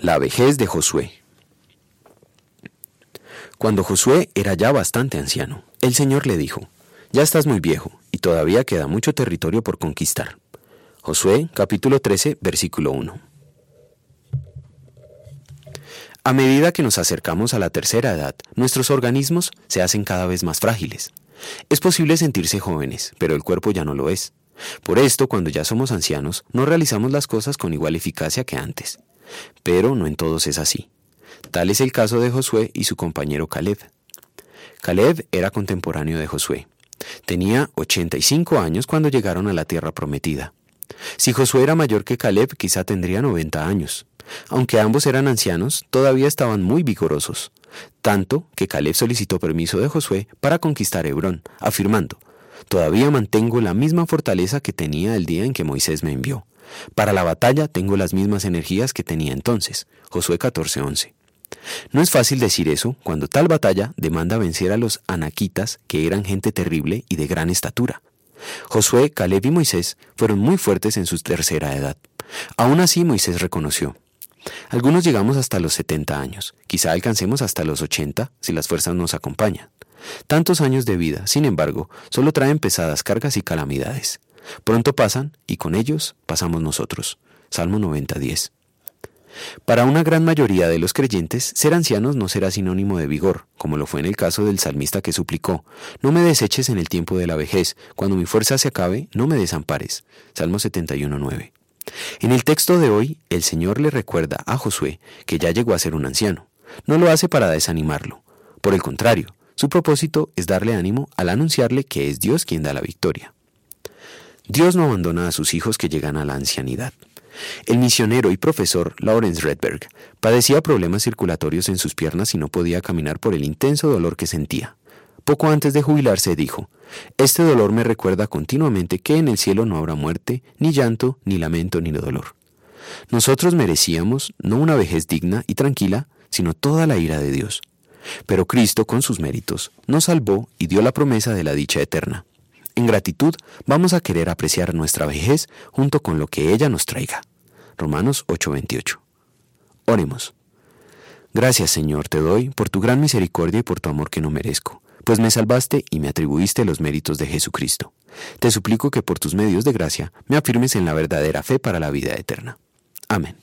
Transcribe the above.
La vejez de Josué. Cuando Josué era ya bastante anciano, el Señor le dijo, Ya estás muy viejo, y todavía queda mucho territorio por conquistar. Josué capítulo 13, versículo 1. A medida que nos acercamos a la tercera edad, nuestros organismos se hacen cada vez más frágiles. Es posible sentirse jóvenes, pero el cuerpo ya no lo es. Por esto, cuando ya somos ancianos, no realizamos las cosas con igual eficacia que antes. Pero no en todos es así. Tal es el caso de Josué y su compañero Caleb. Caleb era contemporáneo de Josué. Tenía 85 años cuando llegaron a la tierra prometida. Si Josué era mayor que Caleb, quizá tendría 90 años. Aunque ambos eran ancianos, todavía estaban muy vigorosos, tanto que Caleb solicitó permiso de Josué para conquistar Hebrón, afirmando, Todavía mantengo la misma fortaleza que tenía el día en que Moisés me envió. Para la batalla tengo las mismas energías que tenía entonces. Josué 14:11. No es fácil decir eso cuando tal batalla demanda vencer a los anaquitas, que eran gente terrible y de gran estatura. Josué, Caleb y Moisés fueron muy fuertes en su tercera edad. Aún así Moisés reconoció. Algunos llegamos hasta los 70 años, quizá alcancemos hasta los 80 si las fuerzas nos acompañan. Tantos años de vida, sin embargo, solo traen pesadas cargas y calamidades. Pronto pasan y con ellos pasamos nosotros. Salmo 90.10. Para una gran mayoría de los creyentes, ser ancianos no será sinónimo de vigor, como lo fue en el caso del salmista que suplicó, No me deseches en el tiempo de la vejez, cuando mi fuerza se acabe, no me desampares. Salmo 71.9. En el texto de hoy, el Señor le recuerda a Josué que ya llegó a ser un anciano. No lo hace para desanimarlo. Por el contrario, su propósito es darle ánimo al anunciarle que es Dios quien da la victoria. Dios no abandona a sus hijos que llegan a la ancianidad. El misionero y profesor Lawrence Redberg padecía problemas circulatorios en sus piernas y no podía caminar por el intenso dolor que sentía. Poco antes de jubilarse dijo, Este dolor me recuerda continuamente que en el cielo no habrá muerte, ni llanto, ni lamento, ni dolor. Nosotros merecíamos no una vejez digna y tranquila, sino toda la ira de Dios. Pero Cristo, con sus méritos, nos salvó y dio la promesa de la dicha eterna. En gratitud vamos a querer apreciar nuestra vejez junto con lo que ella nos traiga. Romanos 8:28. Oremos. Gracias Señor te doy por tu gran misericordia y por tu amor que no merezco, pues me salvaste y me atribuiste los méritos de Jesucristo. Te suplico que por tus medios de gracia me afirmes en la verdadera fe para la vida eterna. Amén.